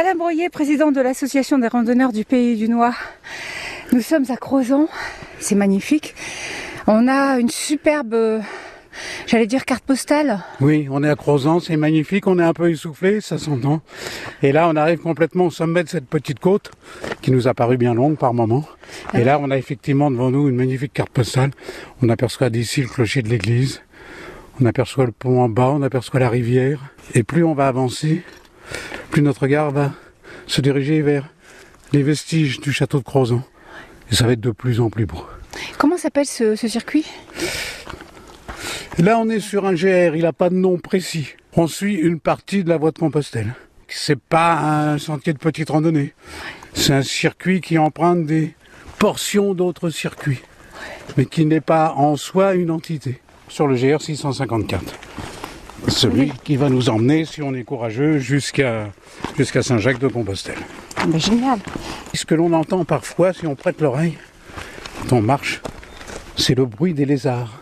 Alain Broyer, président de l'association des randonneurs du Pays du Noir. Nous sommes à Crozon, c'est magnifique. On a une superbe, j'allais dire carte postale. Oui, on est à Crozon, c'est magnifique, on est un peu essoufflé, ça s'entend. Et là, on arrive complètement au sommet de cette petite côte qui nous a paru bien longue par moment. Et là, on a effectivement devant nous une magnifique carte postale. On aperçoit d'ici le clocher de l'église. On aperçoit le pont en bas, on aperçoit la rivière. Et plus on va avancer, plus notre regard va se diriger vers les vestiges du château de Crozon. Et ça va être de plus en plus beau. Comment s'appelle ce, ce circuit? Là, on est sur un GR, il n'a pas de nom précis. On suit une partie de la voie de Compostelle. C'est pas un sentier de petite randonnée. C'est un circuit qui emprunte des portions d'autres circuits, mais qui n'est pas en soi une entité. Sur le GR 654. Celui qui va nous emmener, si on est courageux, jusqu'à jusqu'à Saint-Jacques de Compostelle. Ah ben, Génial. Ce que l'on entend parfois, si on prête l'oreille, quand on marche, c'est le bruit des lézards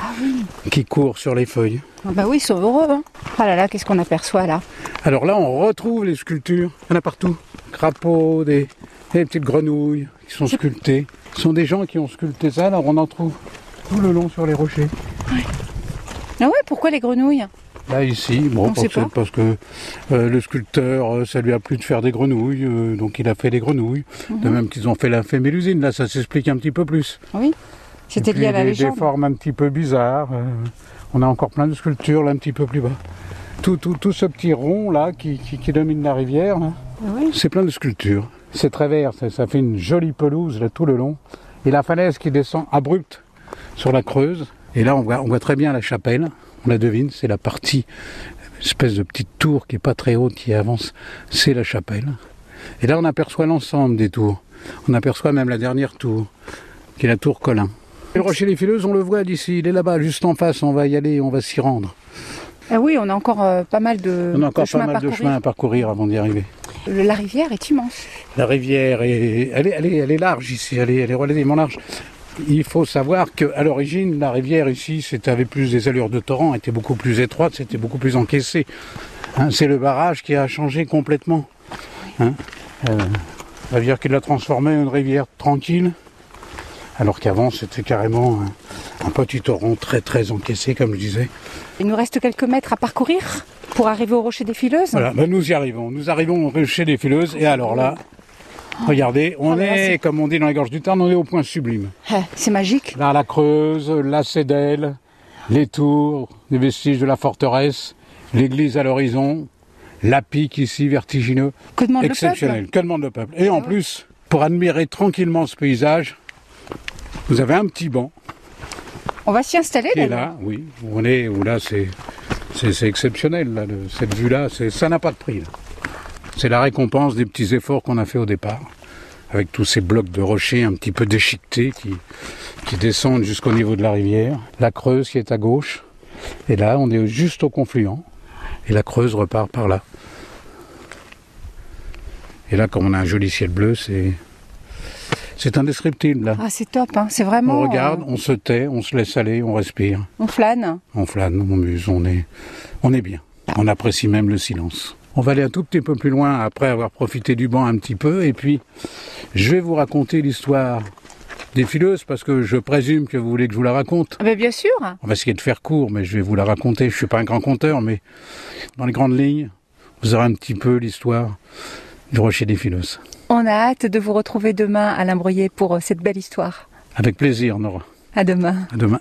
Ah oui. qui courent sur les feuilles. Ah bah oui, ils sont heureux. Hein. Ah là là, qu'est-ce qu'on aperçoit là? Alors là, on retrouve les sculptures. Il y en a partout. Crapauds, des, des petites grenouilles qui sont sculptées. Ce sont des gens qui ont sculpté ça. Alors on en trouve tout le long sur les rochers. Ah ouais, pourquoi les grenouilles? Là ici, bon, On sait parce, que euh, le sculpteur, euh, ça lui a plu de faire des grenouilles, euh, donc il a fait des grenouilles. De Mhm. même qu'ils ont fait la fémélusine, là ça s'explique un petit peu plus. Oui. C'était lié à la des, légende. des formes un petit peu bizarres. euh, on a encore plein de sculptures là un petit peu plus bas. Tout, tout, tout ce petit rond là qui, qui, qui domine la rivière, oui. c'est plein de sculptures. C'est très vert, ça, ça fait une jolie pelouse là tout le long. Et la falaise qui descend abrupte sur la Creuse. Et là on voit, on voit très bien la chapelle. On la devine, c'est la partie, espèce de petite tour qui est pas très haute qui avance, c'est la chapelle. Et là on aperçoit l'ensemble des tours. On aperçoit même la dernière tour, qui est la tour Colin. Et le rocher des Fileuses, on le voit d'ici, il est là-bas, juste en face, on va y aller, on va s'y rendre. Ah oui, on a encore euh, pas mal de, On a encore de pas à mal de parcourir. chemin à parcourir avant d'y arriver. La rivière est immense. La rivière est, elle est, elle est, elle est large ici, elle est, elle est relativement large. Il faut savoir qu'à l'origine, la rivière ici, c'était avait plus des allures de torrent, était beaucoup plus étroite, c'était beaucoup plus encaissé. Hein, c'est le barrage qui a changé complètement. Hein. Euh, la rivière qui l'a transformée en une rivière tranquille, alors qu'avant c'était carrément un, un petit torrent très très encaissé, comme je disais. Il nous reste quelques mètres à parcourir pour arriver au rocher des Fileuses. Voilà, ben nous y arrivons. Nous arrivons au rocher des fileuses, et alors là, regardez, on Oh est, comme on dit dans les gorges du Tarn, on est au point sublime. Ah, c'est magique. Là, la Creuse, la Cédelle, les tours, les vestiges de la forteresse, l'église à l'horizon, la pique ici, vertigineux, Que demande exceptionnel. Que demande le peuple Et en Ah plus, pour admirer tranquillement ce paysage, vous avez un petit banc On va s'y installer qui est là, oui. On est, où là, c'est, exceptionnel, là, cette vue-là, ça n'a pas de prix. là. C'est la récompense des petits efforts qu'on a fait au départ, avec tous ces blocs de rochers un petit peu déchiquetés qui, qui descendent jusqu'au niveau de la rivière. La Creuse qui est à gauche, et là, on est juste au confluent, et la Creuse repart par là. Et là, comme on a un joli ciel bleu, c'est, c'est indescriptible, là. Ah, c'est top. Hein. C'est vraiment. On regarde, euh, on se tait, on se laisse aller, on respire. on flâne. On flâne, on muse, on est, on est bien. On apprécie même le silence. On va aller un tout petit peu plus loin après avoir profité du banc un petit peu. Et puis, je vais vous raconter l'histoire des fileuses parce que je présume que vous voulez que je vous la raconte. Ah ben, bien sûr. On va essayer de faire court, mais je vais vous la raconter. Je suis pas un grand conteur, mais dans les grandes lignes, vous aurez un petit peu l'histoire du rocher des fileuses. On a hâte de vous retrouver demain, Alain Broyer, pour euh, cette belle histoire. Avec plaisir, Nora. À demain. À demain.